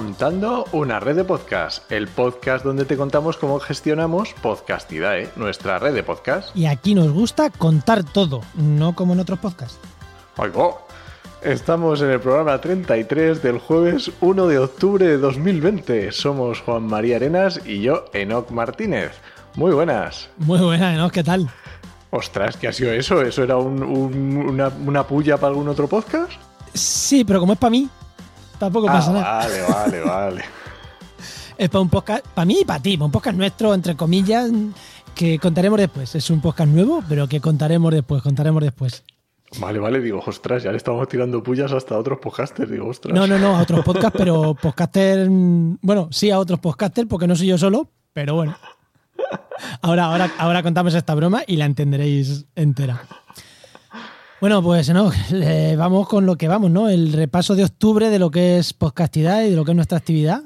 Montando una red de podcast, el podcast donde te contamos cómo gestionamos Podcastidae, nuestra red de podcast. Y aquí nos gusta contar todo, no como en otros podcasts. ¡Oigo! Estamos en el programa 33 del jueves 1 de octubre de 2020. Somos Juan María Arenas y yo, Enoc Martínez. Muy buenas. Muy buenas, Enoc, ¿qué tal? Ostras, ¿qué ha sido eso? ¿Eso era un- un- una, una puya para algún otro podcast? Sí, pero como es para mí, tampoco pasa Ah, nada. vale, vale, vale. Es para un podcast, para mí y para ti, para un podcast nuestro, entre comillas, que contaremos después. Es un podcast nuevo, pero que contaremos después, contaremos después. Vale, vale, digo, ostras, ya le estamos tirando pullas hasta a otros podcasters, digo, ostras. No, no, no, a otros podcasts, pero podcaster, mm, bueno, sí a otros podcasters, porque no soy yo solo, pero bueno. Ahora, ahora, ahora contamos esta broma y la entenderéis entera. Bueno, pues no, eh, vamos con lo que vamos, ¿no? El repaso de octubre de lo que es podcastidad y de lo que es nuestra actividad.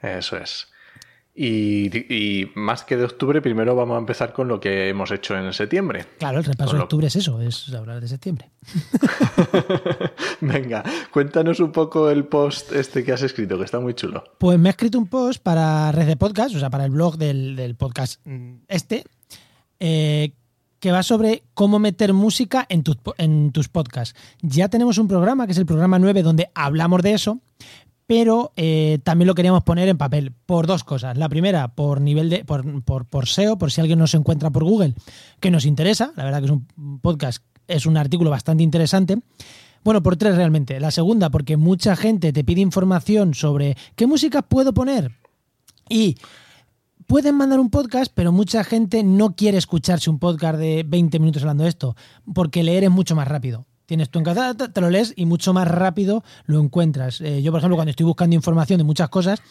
Eso es. Y, y más que de octubre, primero vamos a empezar con lo que hemos hecho en septiembre. Claro, el repaso de octubre es eso, es hablar de septiembre. Venga, cuéntanos un poco el post este que has escrito, que está muy chulo. Pues me he escrito un post para Red de Podcast, o sea, para el blog del, del podcast mm, este, eh, que va sobre cómo meter música en, en tus podcasts. Ya tenemos un programa, que es el programa 9, donde hablamos de eso, pero eh, también lo queríamos poner en papel por dos cosas. La primera, por nivel de. por, por, por SEO, por si alguien nos encuentra por Google, que nos interesa. La verdad que es un podcast, es un artículo bastante interesante. Bueno, por tres realmente. La segunda, porque mucha gente te pide información sobre qué música puedo poner. Y pueden mandar un podcast, pero mucha gente no quiere escucharse un podcast de 20 minutos hablando de esto, porque leer es mucho más rápido. Tienes tu encargada, te lo lees y mucho más rápido lo encuentras. Eh, yo, por ejemplo, cuando estoy buscando información de muchas cosas,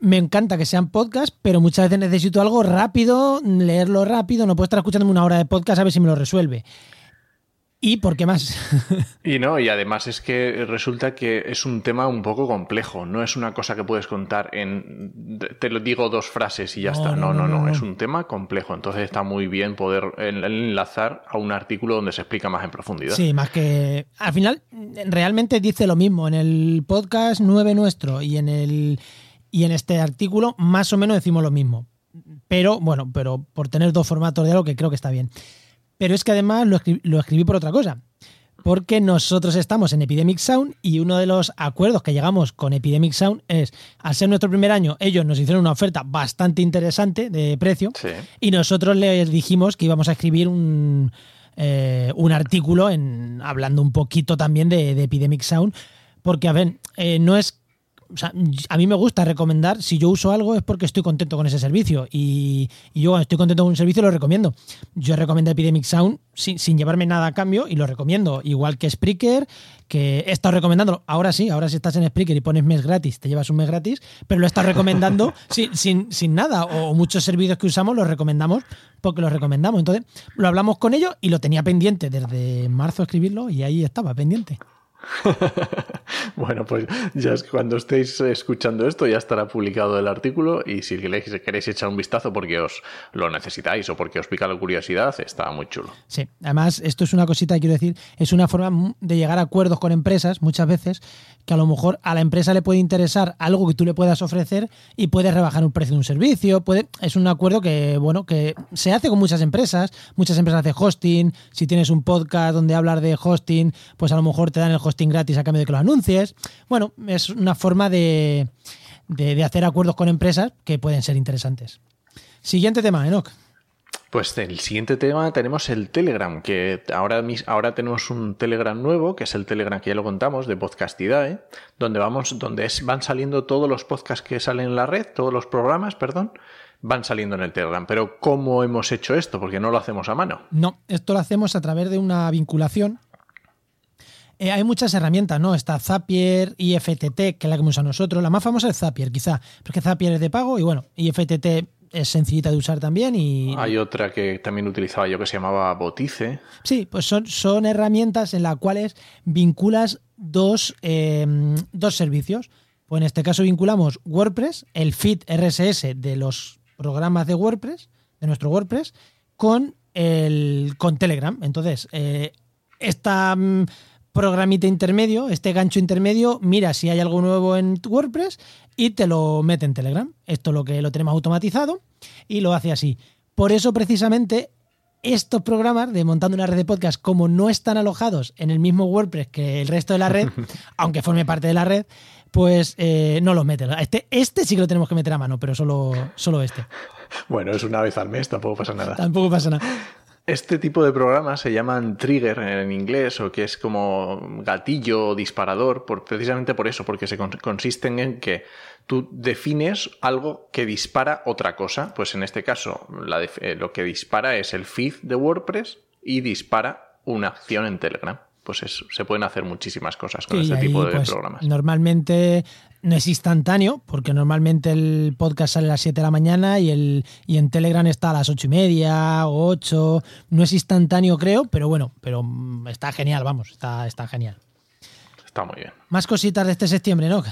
me encanta que sean podcasts, pero muchas veces necesito algo rápido, leerlo rápido, no puedo estar escuchándome una hora de podcast a ver si me lo resuelve. ¿Y por qué más? Y no, y además es que resulta que es un tema un poco complejo. No es una cosa que puedes contar en. Te lo digo dos frases y ya No, está. no, No, no, no, no. Es un tema complejo. Entonces está muy bien poder en- enlazar a un artículo donde se explica más en profundidad. Sí, más que. Al final, realmente dice lo mismo. En el podcast 9 nuestro y en el. Y en este artículo, más o menos decimos lo mismo. Pero, bueno, pero por tener dos formatos de algo que creo que está bien. Pero es que además lo escri- lo escribí por otra cosa. Porque nosotros estamos en Epidemic Sound y uno de los acuerdos que llegamos con Epidemic Sound es, al ser nuestro primer año, ellos nos hicieron una oferta bastante interesante de precio Sí. y nosotros les dijimos que íbamos a escribir un, eh, un artículo en, hablando un poquito también de, de Epidemic Sound, porque, a ver, eh, no es... o sea, a mí me gusta recomendar, si yo uso algo es porque estoy contento con ese servicio y, y yo cuando estoy contento con un servicio lo recomiendo. Yo recomiendo Epidemic Sound sin, sin llevarme nada a cambio y lo recomiendo, igual que Spreaker, que he estado recomendando, ahora sí, ahora si estás en Spreaker y pones mes gratis, te llevas un mes gratis, pero lo he estado recomendando sin, sin, sin nada, o muchos servicios que usamos los recomendamos porque los recomendamos. Entonces, lo hablamos con ellos y lo tenía pendiente desde marzo escribirlo y ahí estaba pendiente. Bueno, pues ya es cuando estéis escuchando esto ya estará publicado el artículo y si queréis, echar un vistazo porque os lo necesitáis o porque os pica la curiosidad, está muy chulo. Sí, además esto es una cosita que quiero decir, es una forma de llegar a acuerdos con empresas muchas veces que a lo mejor a la empresa le puede interesar algo que tú le puedas ofrecer y puedes rebajar un precio de un servicio, es un acuerdo que bueno, que se hace con muchas empresas, muchas empresas hacen hosting, si tienes un podcast donde hablar de hosting, pues a lo mejor te dan el hosting gratis a cambio de que lo anuncies. Bueno, es una forma de de, de hacer acuerdos con empresas que pueden ser interesantes. Siguiente tema, Enoch. Pues el siguiente tema tenemos el Telegram, que ahora, ahora tenemos un Telegram nuevo, que es el Telegram que ya lo contamos, de Podcastidae, donde vamos, donde es- van saliendo todos los podcasts que salen en la red, todos los programas, perdón, van saliendo en el Telegram. Pero ¿cómo hemos hecho esto? Porque no lo hacemos a mano. No, esto lo hacemos a través de una vinculación. Eh, hay muchas herramientas, ¿no? Está Zapier, IFTT, que es la que hemos usado nosotros. La más famosa es Zapier, quizá, porque Zapier es de pago y bueno, IFTT es sencillita de usar también y Hay otra que también utilizaba yo que se llamaba Botice. sí, pues son, son herramientas en las cuales vinculas dos, eh, dos servicios. Pues en este caso vinculamos WordPress, el feed RSS de los programas de WordPress, de nuestro WordPress, con, el, con Telegram. Entonces, eh, esta mm, programita intermedio, este gancho intermedio, mira si hay algo nuevo en WordPress y te lo mete en Telegram. Esto es lo que lo tenemos automatizado y lo hace así. Por eso precisamente estos programas de montando una red de podcast, como no están alojados en el mismo WordPress que el resto de la red, aunque forme parte de la red, pues eh, no los meten. Este, este sí que lo tenemos que meter a mano, pero solo, solo este. Bueno, es una vez al mes, tampoco pasa nada. Tampoco pasa nada. Este tipo de programas se llaman trigger en inglés o que es como gatillo o disparador, precisamente por eso, porque se consisten en que tú defines algo que dispara otra cosa. Pues en este caso, eh, lo que dispara es el feed de WordPress y dispara una acción en Telegram pues se pueden hacer muchísimas cosas con este tipo de pues, programas. Normalmente no es instantáneo, porque normalmente el podcast sale a las 7 de la mañana y, el, y en Telegram está a las 8 y media o 8. No es instantáneo, creo, pero bueno, pero mm, está genial, vamos, está, está genial. Está muy bien. Más cositas de este septiembre, ¿no?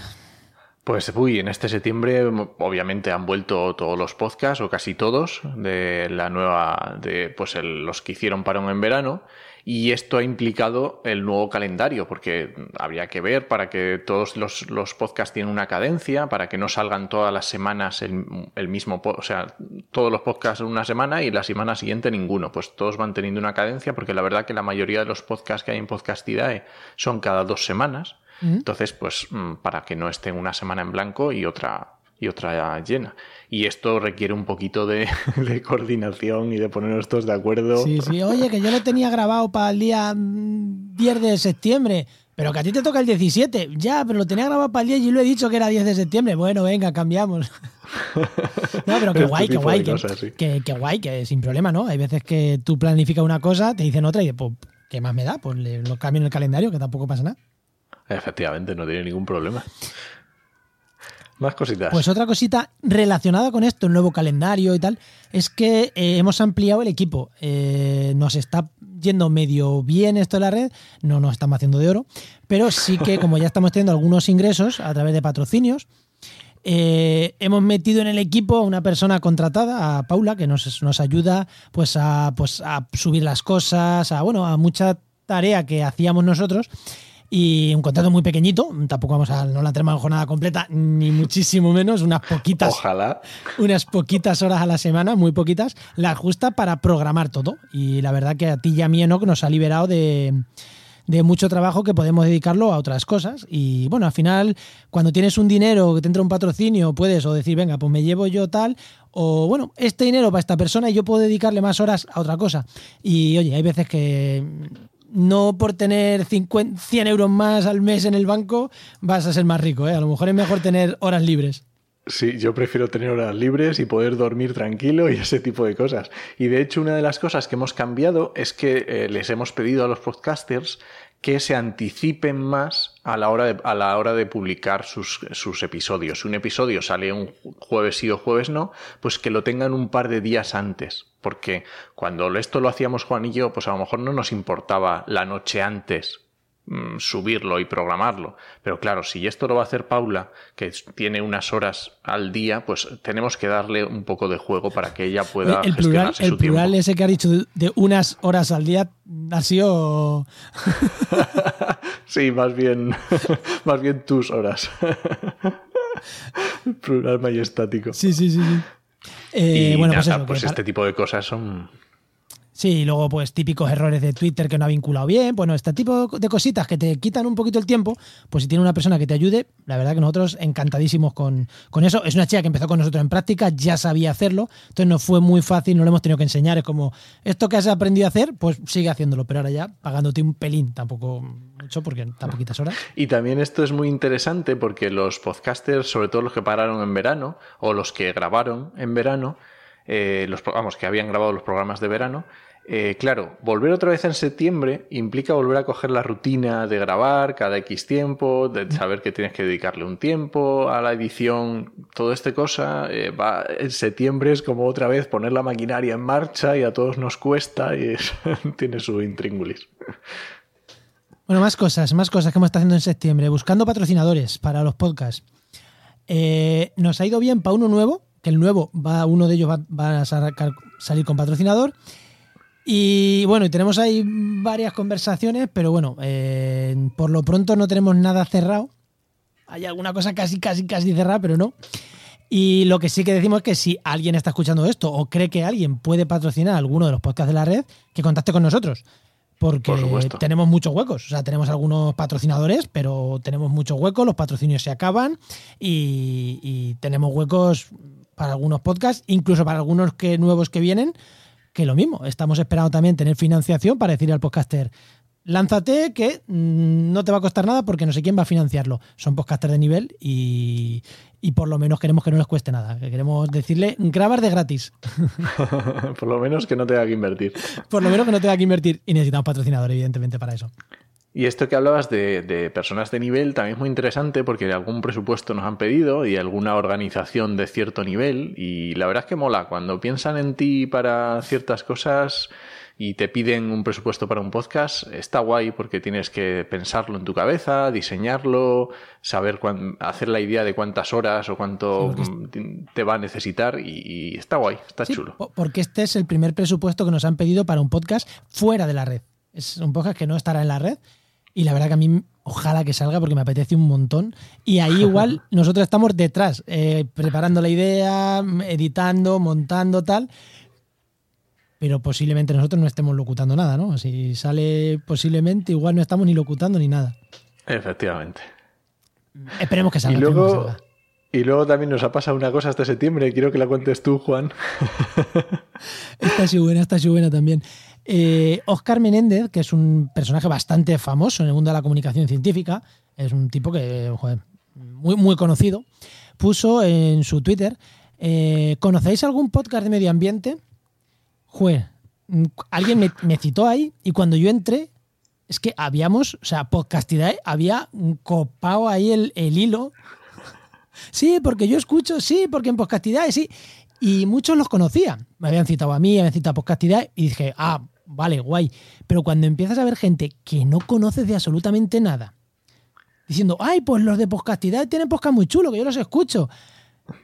Pues uy, en este septiembre obviamente han vuelto todos los podcasts o casi todos de la nueva de pues los que hicieron parón en verano y esto ha implicado el nuevo calendario, porque habría que ver para que todos los, los podcasts tienen una cadencia, para que no salgan todas las semanas el, mismo, o sea, todos los podcasts en una semana y la semana siguiente ninguno. Pues todos van teniendo una cadencia, porque la verdad que la mayoría de los podcasts que hay en Podcastidae son cada dos semanas. Entonces, pues mm, para que no estén una semana en blanco y otra y otra llena. Y esto requiere un poquito de, coordinación y de ponernos todos de acuerdo. Sí, sí, oye, que yo lo tenía grabado para el día 10 mm, de septiembre, pero que a ti te toca el 17. Ya, pero lo tenía grabado para el 10 y lo he dicho que era 10 de septiembre. Bueno, venga, cambiamos. no, pero qué este guay, qué guay, que, que, guay, que sin problema, ¿no? Hay veces que tú planificas una cosa, te dicen otra y pues, ¿qué más me da? Pues lo cambio en el calendario, que tampoco pasa nada. Efectivamente, no tiene ningún problema. Más cositas. Pues otra cosita relacionada con esto, el nuevo calendario y tal, es que eh, hemos ampliado el equipo. Eh, nos está yendo medio bien esto de la red, no nos estamos haciendo de oro, pero sí que como ya estamos teniendo algunos ingresos a través de patrocinios, eh, hemos metido en el equipo a una persona contratada, a Paula, que nos, nos ayuda pues a, pues a subir las cosas, a bueno, a mucha tarea que hacíamos nosotros y un contrato muy pequeñito, tampoco vamos a, no la tenemos jornada completa, ni muchísimo menos, unas poquitas. Ojalá. Unas poquitas horas a la semana, muy poquitas, la justa para programar todo. Y la verdad que a ti y a mí, que nos ha liberado de, de mucho trabajo que podemos dedicarlo a otras cosas. Y bueno, al final, cuando tienes un dinero que te entra un patrocinio, puedes o decir, venga, pues me llevo yo tal, o bueno, este dinero para esta persona y yo puedo dedicarle más horas a otra cosa. Y oye, hay veces que no por tener 50, 100 euros más al mes en el banco vas a ser más rico. ¿eh? A lo mejor es mejor tener horas libres. Sí, yo prefiero tener horas libres y poder dormir tranquilo y ese tipo de cosas. Y de hecho, una de las cosas que hemos cambiado es que eh, les hemos pedido a los podcasters que se anticipen más a la hora de, a la hora de publicar sus, sus, episodios. Si un episodio sale un jueves sí o jueves no, pues que lo tengan un par de días antes. Porque cuando esto lo hacíamos Juan y yo, pues a lo mejor no nos importaba la noche antes Mm, subirlo y programarlo. Pero claro, si esto lo va a hacer Paula, que tiene unas horas al día, pues tenemos que darle un poco de juego para que ella pueda el plural, el plural ese que ha dicho de unas horas al día ha sido sí, más bien más bien tus horas. plural majestático. Sí, sí, sí, sí. Eh, bueno, pues, pues este tipo de cosas son Sí, y luego pues típicos errores de Twitter que no ha vinculado bien. Bueno, este tipo de cositas que te quitan un poquito el tiempo, pues si tiene una persona que te ayude, la verdad que nosotros encantadísimos con, eso. Es una chica que empezó con nosotros en práctica, ya sabía hacerlo, entonces no fue muy fácil, no lo hemos tenido que enseñar. Es como, esto que has aprendido a hacer, pues sigue haciéndolo, pero ahora ya pagándote un pelín, tampoco mucho porque tan poquitas horas. Y también esto es muy interesante porque los podcasters, sobre todo los que pararon en verano o los que grabaron en verano, eh, los, vamos, que habían grabado los programas de verano, eh, claro, volver otra vez en septiembre implica volver a coger la rutina de grabar cada X tiempo, de saber que tienes que dedicarle un tiempo a la edición, todo este cosa. Eh, va, en septiembre es como otra vez poner la maquinaria en marcha y a todos nos cuesta y tiene su intríngulis. Bueno, más cosas, más cosas que hemos estado haciendo en septiembre, buscando patrocinadores para los podcasts. Nos ha ido bien para uno nuevo, que el nuevo va, uno de ellos va, a salir con patrocinador. Y bueno, y tenemos ahí varias conversaciones, pero bueno, eh, por lo pronto no tenemos nada cerrado. Hay alguna cosa casi, casi, casi cerrada, pero no. Y lo que sí que decimos es que si alguien está escuchando esto o cree que alguien puede patrocinar alguno de los podcasts de la red, que contacte con nosotros. Porque tenemos muchos huecos. O sea, tenemos algunos patrocinadores, pero tenemos muchos huecos, los patrocinios se acaban y, y tenemos huecos para algunos podcasts, incluso para algunos que, nuevos que vienen que lo mismo, estamos esperando también tener financiación para decirle al podcaster, lánzate que mm, no te va a costar nada porque no sé quién va a financiarlo. Son podcasters de nivel y, por lo menos queremos que no les cueste nada. queremos decirle, grabar de gratis. por lo menos que no tenga que invertir. por lo menos que no tenga que invertir. Y necesitamos patrocinador, evidentemente, para eso. Y esto que hablabas de, personas de nivel también es muy interesante porque algún presupuesto nos han pedido y alguna organización de cierto nivel. Y la verdad es que mola. Cuando piensan en ti para ciertas cosas y te piden un presupuesto para un podcast, está guay porque tienes que pensarlo en tu cabeza, diseñarlo, saber hacer la idea de cuántas horas o cuánto te va a necesitar y, está guay, está chulo. Porque este es el primer presupuesto que nos han pedido para un podcast fuera de la red. Es un podcast que no estará en la red y la verdad que a mí ojalá que salga porque me apetece un montón. Y ahí igual nosotros estamos detrás, eh, preparando la idea, editando, montando, tal. Pero posiblemente nosotros no estemos locutando nada, ¿no? Si sale posiblemente, igual no estamos ni locutando ni nada. Efectivamente. Esperemos que salga. Y luego, Y luego también nos ha pasado una cosa hasta septiembre, quiero que la cuentes tú, Juan. esta es buena, esta es buena también. Eh, Oscar Menéndez, que es un personaje bastante famoso en el mundo de la comunicación científica, es un tipo que, muy, muy conocido, puso en su Twitter, eh, ¿conocéis algún podcast de medio ambiente? Joder, alguien me, citó ahí y cuando yo entré, es que habíamos, o sea, Podcastidad había copado ahí el, hilo. Sí, porque yo escucho, sí, porque en Podcastidad, sí. Y muchos los conocían. Me habían citado a mí, me habían citado a y dije, ah, vale, guay. Pero cuando empiezas a ver gente que no conoces de absolutamente nada, diciendo, ay, pues los de podcastidad tienen podcast muy chulo, que yo los escucho.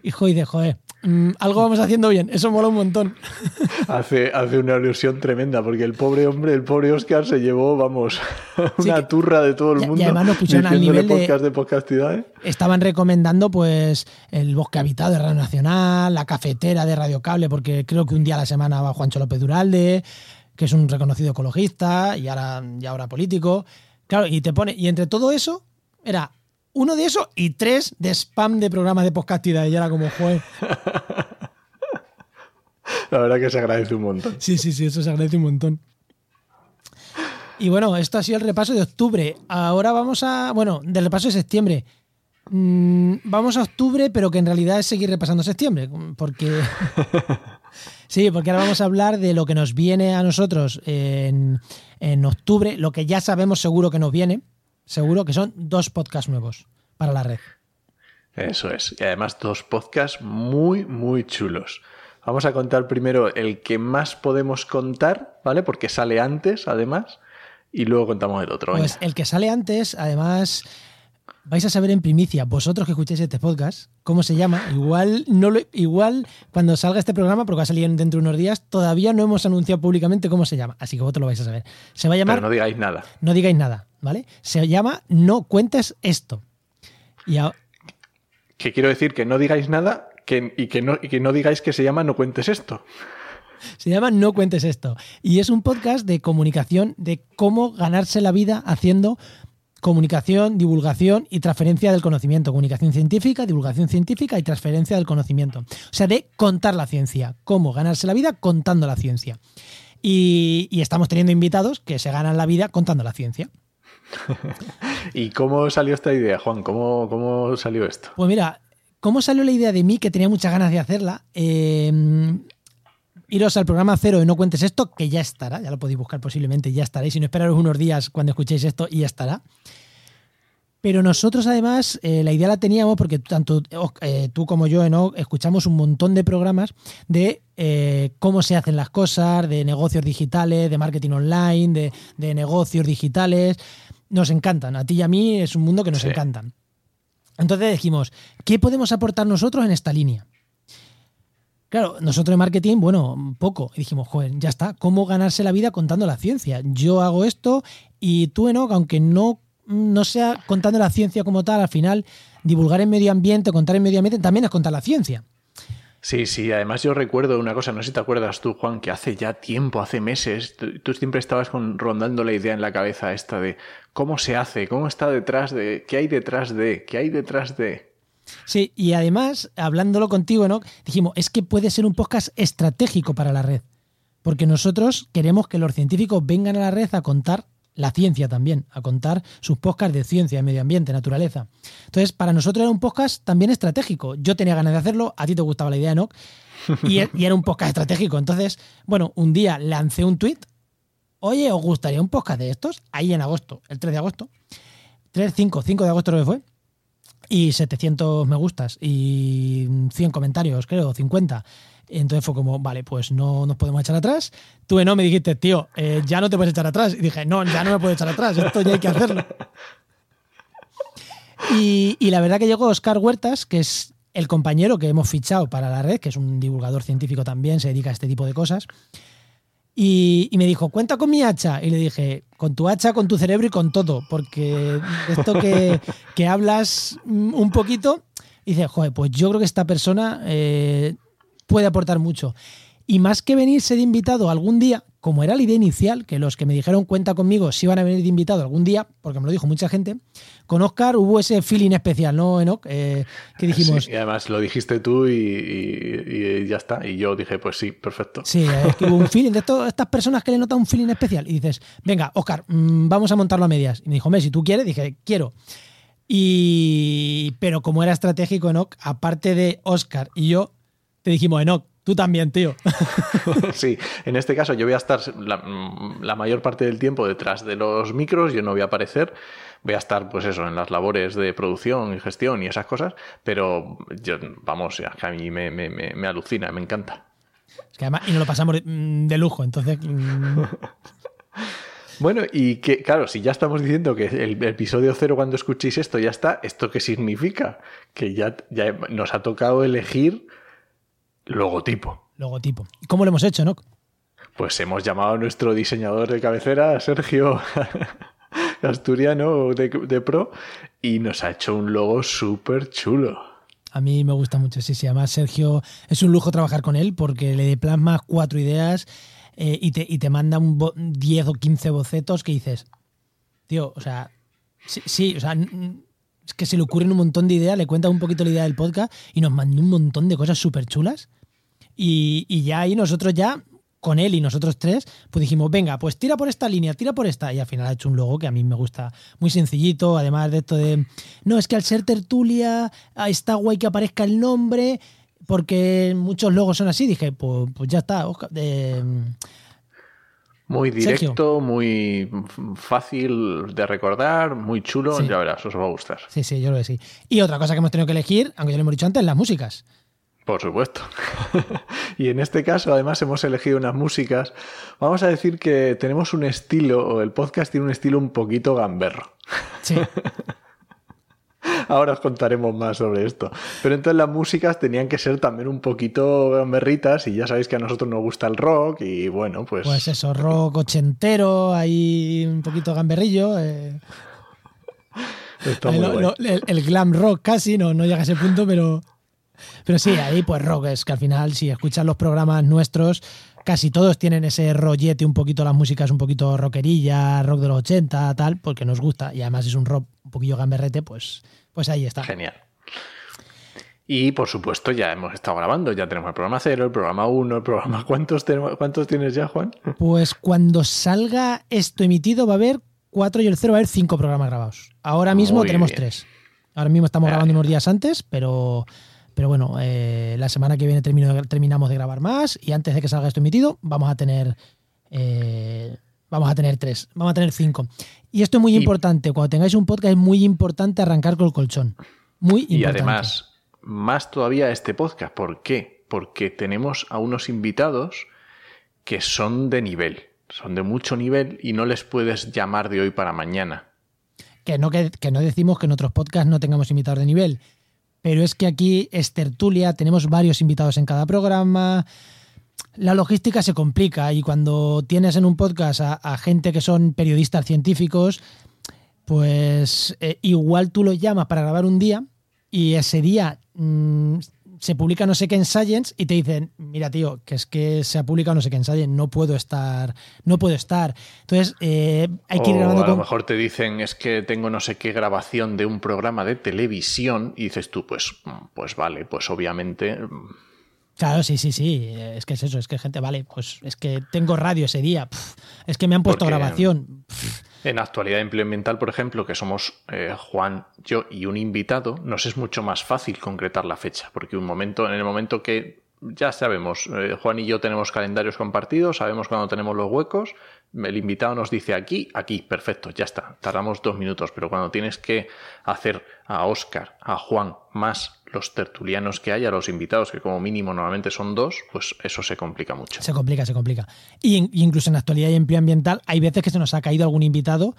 Hijo y de joder, mm, algo vamos haciendo bien, eso mola un montón. Hace, hace una ilusión tremenda, porque el pobre hombre, el pobre Oscar se llevó, vamos, una turra de todo el mundo. Y además nos pusieron al nivel podcast de, podcastidad. ¿eh? Estaban recomendando, pues, el Bosque Habitado de Radio Nacional, la cafetera de Radio Cable, porque creo que un día a la semana va Juancho López Duralde que es un reconocido ecologista y ahora, y ahora político. Claro, y te pone, y entre todo eso, era uno de esos y tres de spam de programas de podcastidad. Y era como, joder. La verdad que se agradece un montón. Sí, sí, sí, eso se agradece un montón. Y bueno, esto ha sido el repaso de octubre. Ahora vamos a. Bueno, del repaso de septiembre. Mm, vamos a octubre, pero que en realidad es seguir repasando septiembre. Porque. Sí, porque ahora vamos a hablar de lo que nos viene a nosotros en, octubre, lo que ya sabemos seguro que nos viene, seguro que son dos podcasts nuevos para la red. Eso es, y además dos podcasts muy, muy chulos. Vamos a contar primero el que más podemos contar, ¿vale? Porque sale antes, además, y luego contamos el otro. Pues el que sale antes, además, vais a saber en primicia, vosotros que escuchéis este podcast, cómo se llama. Igual, no lo, igual cuando salga este programa, porque va a salir dentro de unos días, todavía no hemos anunciado públicamente cómo se llama. Así que vosotros lo vais a saber. Se va a llamar. Pero no digáis nada. No digáis nada, ¿vale? Se llama No cuentes esto. Y Que quiero decir que no digáis nada que, y, que no, y que no digáis que se llama No cuentes esto. Se llama No cuentes esto. Y es un podcast de comunicación de cómo ganarse la vida haciendo comunicación, divulgación y transferencia del conocimiento. Comunicación científica, divulgación científica y transferencia del conocimiento. O sea, de contar la ciencia. Cómo ganarse la vida contando la ciencia. Y, estamos teniendo invitados que se ganan la vida contando la ciencia. ¿Y cómo salió esta idea, Juan? ¿Cómo, ¿Cómo, salió esto? Pues mira, ¿cómo salió la idea de mí, que tenía muchas ganas de hacerla? Eh, iros al programa cero y no cuentes esto, que ya estará, ya lo podéis buscar posiblemente, ya estaréis. Si no esperaros unos días cuando escuchéis esto, y ya estará. Pero nosotros además eh, la idea la teníamos porque tanto eh, tú como yo escuchamos un montón de programas de eh, cómo se hacen las cosas, de negocios digitales, de marketing online, de, negocios digitales. Nos encantan, a ti y a mí es un mundo que nos encanta. Entonces dijimos, ¿qué podemos aportar nosotros en esta línea? Claro, nosotros en marketing, bueno, poco. Y dijimos, joder, ya está, ¿cómo ganarse la vida contando la ciencia? Yo hago esto y tú, Enoch, aunque no, no sea contando la ciencia como tal, al final, divulgar en medio ambiente, contar en medio ambiente, también es contar la ciencia. Sí, sí, además yo recuerdo una cosa, no sé si te acuerdas tú, Juan, que hace ya tiempo, hace meses, tú, siempre estabas con, rondando la idea en la cabeza esta de cómo se hace, cómo está detrás de, qué hay detrás de, qué hay detrás de. Sí, y además, hablándolo contigo, ¿no? dijimos, es que puede ser un podcast estratégico para la red, porque nosotros queremos que los científicos vengan a la red a contar la ciencia también, a contar sus podcasts de ciencia, medio ambiente, naturaleza. Entonces, para nosotros era un podcast también estratégico. Yo tenía ganas de hacerlo, a ti te gustaba la idea, ¿no? Y, y era un podcast estratégico. Entonces, bueno, un día lancé un tweet. Oye, ¿os gustaría un podcast de estos? Ahí en agosto, el 3 de agosto. 3, 5, 5 de agosto creo que fue. Y 700 me gustas y 100 comentarios, creo, 50. Entonces fue como, vale, pues no nos podemos echar atrás. Tú no me dijiste, tío, eh, ya no te puedes echar atrás. Y dije, no, ya no me puedo echar atrás, esto ya hay que hacerlo. Y, la verdad que llegó Oscar Huertas, que es el compañero que hemos fichado para la red, que es un divulgador científico también, se dedica a este tipo de cosas. Y, me dijo, cuenta con mi hacha. Y le dije, con tu hacha, con tu cerebro y con todo, porque esto que, que hablas un poquito, dice, joder, pues yo creo que esta persona eh, puede aportar mucho. Y más que venirse de invitado algún día, como era la idea inicial, que los que me dijeron cuenta conmigo si iban a venir de invitado algún día, porque me lo dijo mucha gente, con Oscar hubo ese feeling especial, ¿no, Enoch? Eh, que dijimos. y además lo dijiste tú y, ya está. Y yo dije, pues sí, perfecto. Sí, es que hubo un feeling de estas personas que le notan un feeling especial. Y dices, venga, Oscar, mm, vamos a montarlo a medias. Y me dijo, si tú quieres, dije, quiero. Y. Pero como era estratégico, Enoch, aparte de Oscar y yo, te dijimos, Enoch, tú también, tío. sí, en este caso yo voy a estar la, mayor parte del tiempo detrás de los micros, yo no voy a aparecer, voy a estar, pues eso, en las labores de producción y gestión y esas cosas, pero yo, vamos, a mí me, me, alucina, me encanta. Es que además, y nos lo pasamos de, lujo, entonces... Mm. Bueno, y que, claro, si ya estamos diciendo que el episodio cero cuando escuchéis esto ya está, ¿esto qué significa? Que ya, ya nos ha tocado elegir Logotipo. Logotipo. ¿Y cómo lo hemos hecho, no? Pues hemos llamado a nuestro diseñador de cabecera, Sergio Asturiano de, de Pro, y nos ha hecho un logo súper chulo. A mí me gusta mucho, sí, sí. Además, Sergio, es un lujo trabajar con él porque le plasmas cuatro ideas eh, y, te, y, te, manda un 10 o 15 bocetos que dices, tío, o sea, sí, sí, o sea, es que se le ocurren un montón de ideas, le cuenta un poquito la idea del podcast y nos manda un montón de cosas súper chulas. Y, ya ahí nosotros ya, con él y nosotros tres, pues dijimos, venga, pues tira por esta línea, tira por esta. Y al final ha hecho un logo que a mí me gusta muy sencillito, además de esto de, no, es que al ser tertulia ah, está guay que aparezca el nombre, porque muchos logos son así. Dije, pues, pues ya está. muy directo, muy fácil de recordar, muy chulo, ya verás, os va a gustar. Sí, sí, yo creo que sí. Y otra cosa que hemos tenido que elegir, aunque ya lo hemos dicho antes, las músicas. Por supuesto. y en este caso, además, hemos elegido unas músicas. Vamos a decir que tenemos un estilo, o el podcast tiene un estilo un poquito gamberro. Sí. Ahora os contaremos más sobre esto. Pero entonces las músicas tenían que ser también un poquito gamberritas y ya sabéis que a nosotros nos gusta el rock y bueno, pues... Pues eso, rock ochentero, ahí un poquito gamberrillo. Eh. el, glam rock casi, no, no llega a ese punto, pero... Pero sí, ahí pues rock es que al final si escuchas los programas nuestros, casi todos tienen ese rollete, un poquito las músicas un poquito rockerilla, rock de los 80, tal, porque nos gusta y además es un rock un poquillo gamberrete, pues, pues ahí está. Genial. Y por supuesto ya hemos estado grabando, ya tenemos el programa 0, el programa 1, el programa... ¿Cuántos, ¿Cuántos tienes ya, Juan? Pues cuando salga esto emitido va a haber 4 y el 0 va a haber 5 programas grabados. Ahora mismo tenemos 3. Ahora mismo estamos grabando unos días antes, pero pero bueno, eh, la semana que viene terminamos de grabar más y antes de que salga esto emitido vamos a tener... Eh, vamos a tener tres, vamos a tener cinco. Y esto es muy importante. Cuando tengáis un podcast es muy importante arrancar con el colchón. Muy importante. Y además, más todavía este podcast. ¿Por qué? Porque tenemos a unos invitados que son de nivel. Son de mucho nivel y no les puedes llamar de hoy para mañana. Que no, que, que no decimos que en otros podcasts no tengamos invitados de nivel pero es que aquí es tertulia, tenemos varios invitados en cada programa. La logística se complica y cuando tienes en un podcast a, gente que son periodistas científicos, pues eh, igual tú los llamas para grabar un día y ese día mm, se publica no sé qué en Science y te dicen, mira tío, que es que se ha publicado no sé qué en Science, no puedo estar, no puedo estar. Entonces, eh, hay que ir grabando a lo mejor te dicen, es que tengo no sé qué grabación de un programa de televisión y dices tú, pues, pues vale, pues obviamente... Mm. Claro, sí, sí, sí, es que es eso, es que gente, vale, pues es que tengo radio ese día, es que me han puesto grabación. En actualidad empleo ambiental, por ejemplo, que somos eh, Juan, yo y un invitado, nos es mucho más fácil concretar la fecha, porque un momento, en el momento que ya sabemos, eh, Juan y yo tenemos calendarios compartidos, sabemos cuándo tenemos los huecos, el invitado nos dice aquí, aquí, perfecto, ya está, tardamos dos minutos, pero cuando tienes que hacer a Oscar, a Juan, más los tertulianos que hay, a los invitados, que como mínimo normalmente son dos, pues eso se complica mucho. Se complica, se complica. Y, incluso en actualidad y empleo ambiental hay veces que se nos ha caído algún invitado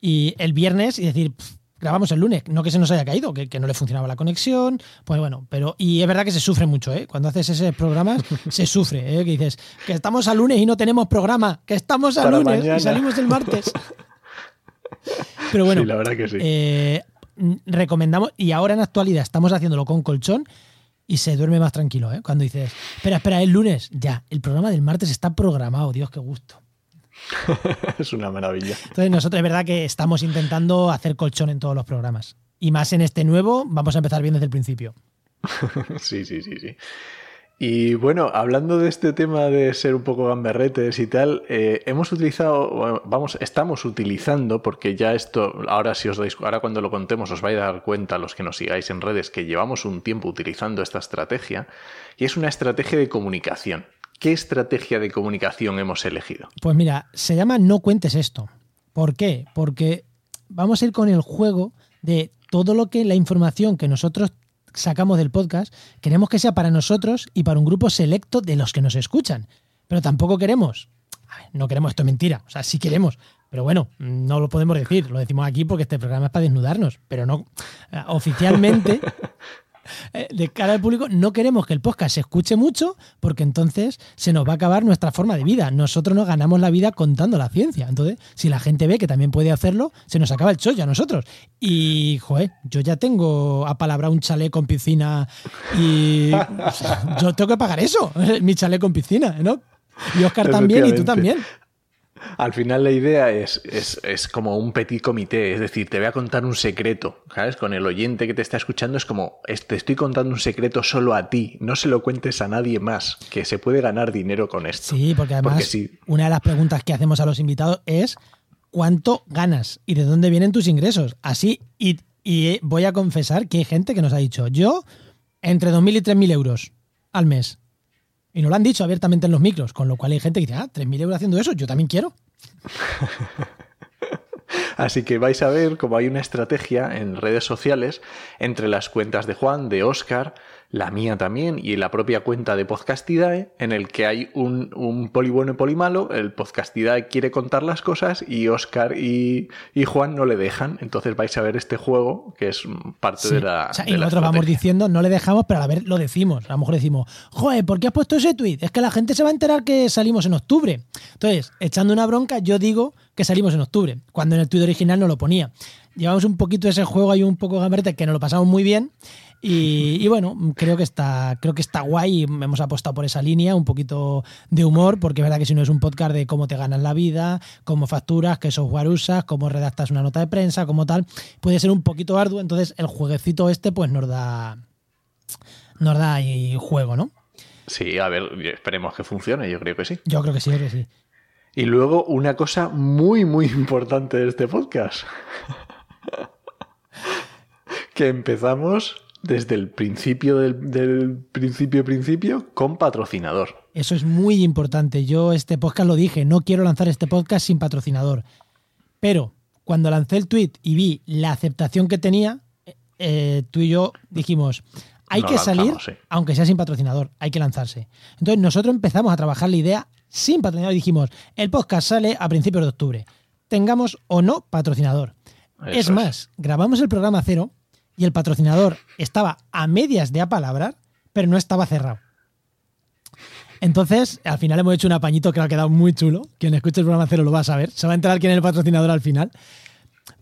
y el viernes y decir, grabamos el lunes, no que se nos haya caído, que, no le funcionaba la conexión, pues bueno, pero y es verdad que se sufre mucho, ¿eh? Cuando haces ese programa se sufre, ¿eh? Que dices, que estamos a lunes y no tenemos programa, que estamos a lunes y salimos el martes. Pero bueno, la verdad que sí. Eh, recomendamos, y ahora en actualidad estamos haciéndolo con colchón y se duerme más tranquilo, ¿eh? Cuando dices, espera, espera, el lunes, ya, el programa del martes está programado, Dios, qué gusto. es una maravilla. Entonces, nosotros es verdad que estamos intentando hacer colchón en todos los programas. Y más en este nuevo, vamos a empezar bien desde el principio. sí, sí, sí, sí. Y bueno, hablando de este tema de ser un poco gamberretes y tal, eh, hemos utilizado, vamos, estamos utilizando, porque ya esto, ahora si os dais, ahora cuando lo contemos os vais a dar cuenta, los que nos sigáis en redes, que llevamos un tiempo utilizando esta estrategia, y es una estrategia de comunicación. ¿Qué estrategia de comunicación hemos elegido? Pues mira, se llama No cuentes esto. ¿Por qué? Porque vamos a ir con el juego de todo lo que la información que nosotros sacamos del podcast, queremos que sea para nosotros y para un grupo selecto de los que nos escuchan. Pero tampoco queremos, no queremos esto es mentira, o sea, sí queremos, pero bueno, no lo podemos decir, lo decimos aquí porque este programa es para desnudarnos, pero no eh, oficialmente de cara al público, no queremos que el podcast se escuche mucho porque entonces se nos va a acabar nuestra forma de vida. Nosotros nos ganamos la vida contando la ciencia. Entonces, si la gente ve que también puede hacerlo, se nos acaba el chollo a nosotros. Y, joder, yo ya tengo a palabra un chalet con piscina y yo tengo que pagar eso, mi chalet con piscina, ¿no? Y Oscar también y tú también. Al final la idea es, es, como un petit comité, es decir, te voy a contar un secreto, ¿sabes? Con el oyente que te está escuchando es como, te estoy contando un secreto solo a ti, no se lo cuentes a nadie más, que se puede ganar dinero con esto. Sí, porque además una de las preguntas que hacemos a los invitados es, ¿cuánto ganas y de dónde vienen tus ingresos? Así, y, y voy a confesar que hay gente que nos ha dicho, yo, entre 2.000 y 3.000 euros al mes. Y no lo han dicho abiertamente en los micros, con lo cual hay gente que dice, ah, 3.000 euros haciendo eso, yo también quiero. Así que vais a ver cómo hay una estrategia en redes sociales entre las cuentas de Juan, de Oscar, la mía también y la propia cuenta de Podcastidae, en el que hay un, un poli bueno y poli malo. El Podcastidae quiere contar las cosas y Oscar y, Juan no le dejan. Entonces vais a ver este juego que es parte de la. y nosotros vamos diciendo, no le dejamos, pero a la vez lo decimos. A lo mejor decimos, joder, ¿por qué has puesto ese tweet? Es que la gente se va a enterar que salimos en octubre. Entonces, echando una bronca, yo digo que salimos en octubre, cuando en el tweet original no lo ponía. Llevamos un poquito ese juego ahí un poco gamberete que nos lo pasamos muy bien y, bueno, creo que está, creo que está guay. Hemos apostado por esa línea, un poquito de humor, porque es verdad que si no es un podcast de cómo te ganas la vida, cómo facturas, qué software usas, cómo redactas una nota de prensa, como tal, puede ser un poquito arduo. Entonces, el jueguecito este, pues nos da. Nos da ahí juego, ¿no? Sí, a ver, esperemos que funcione, yo creo que sí. Yo creo que sí, que sí. Y luego una cosa muy, muy importante de este podcast. que empezamos desde el principio del, principio principio con patrocinador. Eso es muy importante. Yo este podcast lo dije, no quiero lanzar este podcast sin patrocinador. Pero cuando lancé el tweet y vi la aceptación que tenía, eh, tú y yo dijimos, hay que salir, aunque sea sin patrocinador, hay que lanzarse. Entonces nosotros empezamos a trabajar la idea sin patrocinador y dijimos, el podcast sale a principios de octubre, tengamos o no patrocinador. es más, grabamos el programa cero y el patrocinador estaba a medias de apalabrar, pero no estaba cerrado. Entonces, al final hemos hecho un apañito que ha quedado muy chulo. Quien escuche el programa cero lo va a saber. Se va a enterar quién es el patrocinador al final.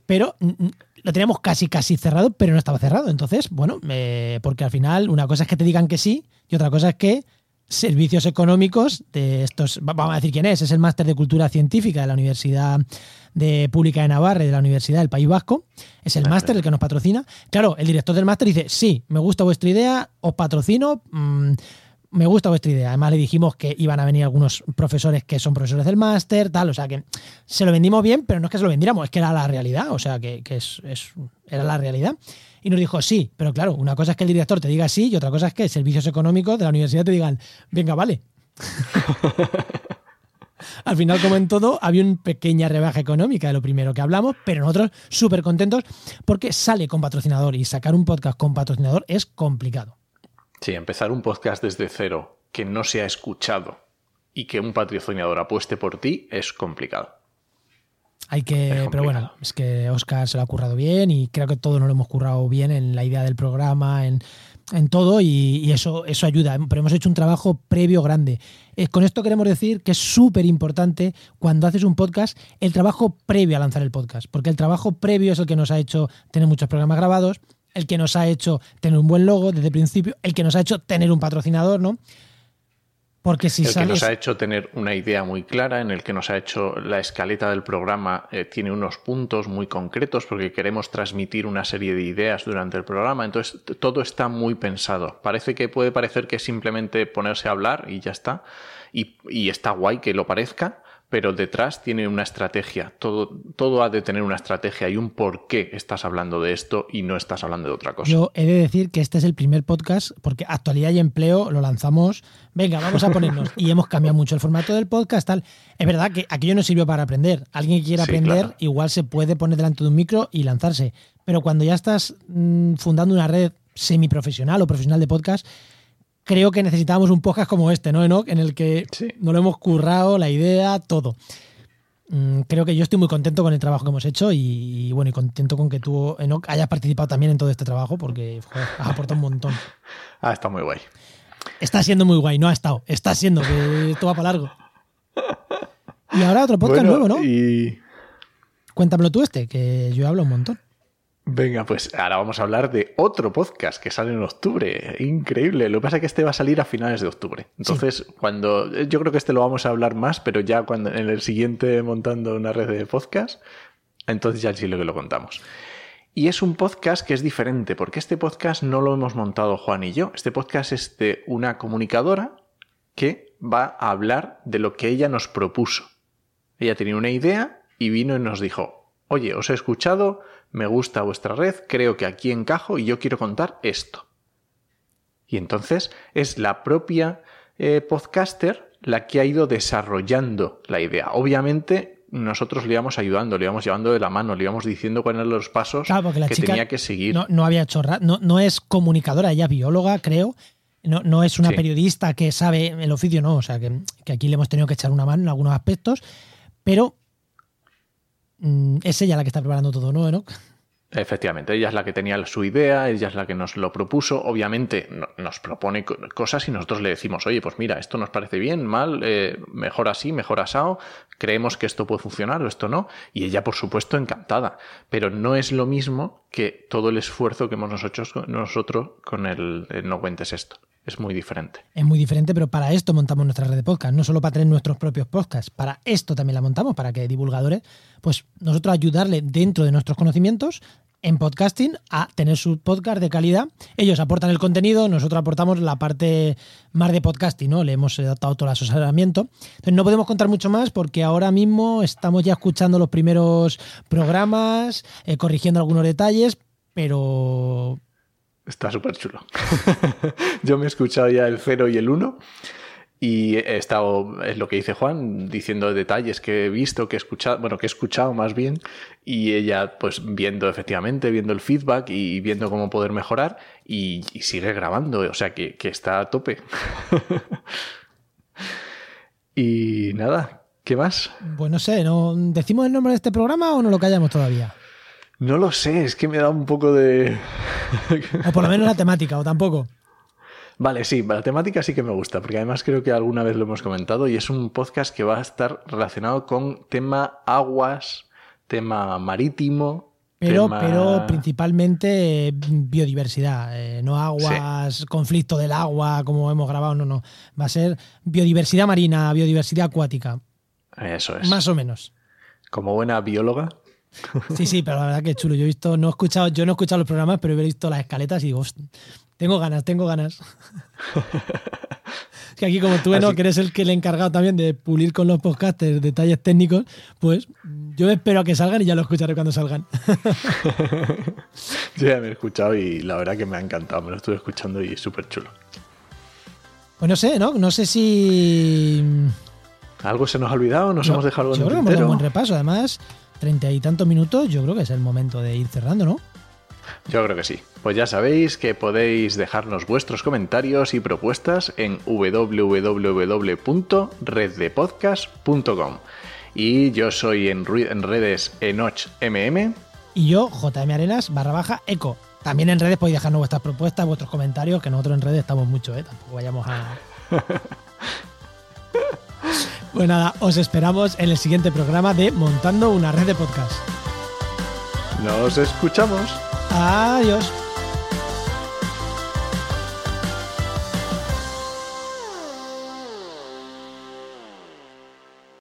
Pero mm, mm, lo teníamos casi, casi cerrado, pero no estaba cerrado. Entonces, bueno, porque al final una cosa es que te digan que sí y otra cosa es que servicios económicos de estos, vamos a decir quién es, es el máster de Cultura Científica de la Universidad de Pública de Navarra y de la Universidad del País Vasco, es el máster el que nos patrocina. Claro, el director del máster dice, sí, me gusta vuestra idea, os patrocino, mm, me gusta vuestra idea. Además le dijimos que iban a venir algunos profesores que son profesores del máster, tal, o sea que se lo vendimos bien, pero no es que se lo vendiéramos, es que era la realidad, o sea que, es, era la realidad. Y nos dijo, sí, pero claro, una cosa es que el director te diga sí y otra cosa es que servicios económicos de la universidad te digan, venga, vale. Al final, como en todo, había una pequeña rebaja económica de lo primero que hablamos, pero nosotros súper contentos porque sale con patrocinador y sacar un podcast con patrocinador es complicado. Sí, empezar un podcast desde cero que no se ha escuchado y que un patrocinador apueste por ti es complicado. Hay que, pero bueno, es que Oscar se lo ha currado bien y creo que todos nos lo hemos currado bien en la idea del programa, en, todo y, eso, eso ayuda. Pero hemos hecho un trabajo previo grande. Eh, con esto queremos decir que es súper importante cuando haces un podcast el trabajo previo a lanzar el podcast, porque el trabajo previo es el que nos ha hecho tener muchos programas grabados, el que nos ha hecho tener un buen logo desde el principio, el que nos ha hecho tener un patrocinador, ¿no? Porque si el que nos ha hecho tener una idea muy clara, en el que nos ha hecho la escaleta del programa, eh, tiene unos puntos muy concretos porque queremos transmitir una serie de ideas durante el programa. Entonces, todo está muy pensado. Parece que puede parecer que es simplemente ponerse a hablar y ya está. y está guay que lo parezca, pero detrás tiene una estrategia. Todo, todo ha de tener una estrategia y un por qué estás hablando de esto y no estás hablando de otra cosa. Yo he de decir que este es el primer podcast, porque actualidad y empleo lo lanzamos. Venga, vamos a ponernos. y hemos cambiado mucho el formato del podcast. Tal. Es verdad que aquello no sirvió para aprender. Alguien que quiera aprender, igual se puede poner delante de un micro y lanzarse. Pero cuando ya estás mm, fundando una red semiprofesional o profesional de podcast, creo que necesitábamos un podcast como este, ¿no, Enoch? En el que no lo hemos currado, la idea, todo. Mm, creo que yo estoy muy contento con el trabajo que hemos hecho y, bueno, y contento con que tú, Enoch, hayas participado también en todo este trabajo porque has aportado un montón. Ah, está muy guay. Está siendo muy guay, no ha estado. Está siendo, que esto va para largo. Y ahora otro podcast nuevo, ¿no? Y... Cuéntamelo tú este, que yo hablo un montón. Venga, pues ahora vamos a hablar de otro podcast que sale en octubre. Increíble. Lo que pasa es que este va a salir a finales de octubre. Entonces, cuando. Yo creo que este lo vamos a hablar más, pero ya cuando en el siguiente montando una red de podcast, entonces ya sí lo que lo contamos. Y es un podcast que es diferente, porque este podcast no lo hemos montado Juan y yo. Este podcast es de una comunicadora que va a hablar de lo que ella nos propuso. Ella tenía una idea y vino y nos dijo: Oye, os he escuchado me gusta vuestra red, creo que aquí encajo y yo quiero contar esto. Y entonces es la propia eh, podcaster la que ha ido desarrollando la idea. Obviamente nosotros le íbamos ayudando, le íbamos llevando de la mano, le íbamos diciendo cuáles eran los pasos que tenía que seguir. No, había hecho no, no es comunicadora, ella bióloga, creo. No, no es una periodista que sabe el oficio, no. O sea, que, que, aquí le hemos tenido que echar una mano en algunos aspectos, pero es ella la que está preparando todo, ¿no, Efectivamente, ella es la que tenía su idea, ella es la que nos lo propuso. Obviamente nos propone cosas y nosotros le decimos, oye, pues mira, esto nos parece bien, mal, eh, mejor así, mejor asado, creemos que esto puede funcionar o esto no. Y ella, por supuesto, encantada. Pero no es lo mismo que todo el esfuerzo que hemos nosotros, nosotros con el No Cuentes Esto es muy diferente. Es muy diferente, pero para esto montamos nuestra red de podcast, no solo para tener nuestros propios podcasts, para esto también la montamos, para que divulgadores, pues nosotros ayudarle dentro de nuestros conocimientos en podcasting a tener su podcast de calidad. Ellos aportan el contenido, nosotros aportamos la parte más de podcasting, ¿no? Le hemos dado todo el asesoramiento. Entonces no podemos contar mucho más porque ahora mismo estamos ya escuchando los primeros programas, eh, corrigiendo algunos detalles, pero Está súper chulo. Yo me he escuchado ya el 0 y el 1 y he estado, es lo que dice Juan, diciendo detalles que he visto, que he escuchado, bueno, que he escuchado más bien, y ella pues viendo efectivamente, viendo el feedback y viendo cómo poder mejorar y, sigue grabando, o sea que, que está a tope. y nada, ¿qué más? Pues no sé, ¿no? ¿decimos el nombre de este programa o no lo callamos todavía? No lo sé, es que me da un poco de o por lo menos la temática, o tampoco. Vale, sí, la temática sí que me gusta, porque además creo que alguna vez lo hemos comentado y es un podcast que va a estar relacionado con tema aguas, tema marítimo. Pero, pero principalmente biodiversidad, eh, no aguas, conflicto del agua, como hemos grabado, no, no. Va a ser biodiversidad marina, biodiversidad acuática. Eso es. Más o menos. Como buena bióloga. Sí, sí, pero la verdad que es chulo. Yo he visto, no he escuchado, yo no he escuchado los programas, pero he visto las escaletas y digo, tengo ganas, tengo ganas. que aquí como tú, ¿no? que eres el que le he encargado también de pulir con los podcasters detalles técnicos, pues yo espero a que salgan y ya lo escucharé cuando salgan. yo ya me he escuchado y la verdad que me ha encantado, me lo estuve escuchando y es súper chulo. Pues no sé, ¿no? No sé si... ¿Algo se nos ha olvidado? ¿Nos hemos dejado algo Yo creo que hemos dado un buen repaso. Además, treinta y tantos minutos, yo creo que es el momento de ir cerrando, ¿no? Yo creo que sí. Pues ya sabéis que podéis dejarnos vuestros comentarios y propuestas en www.reddepodcast.com. Y yo soy en, redes EnochMM. Y yo, JM Arenas barra baja eco. También en redes podéis dejarnos vuestras propuestas, vuestros comentarios, que nosotros en redes estamos mucho, ¿eh? Tampoco vayamos a. pues nada, os esperamos en el siguiente programa de Montando una red de podcast. Nos escuchamos. Adiós.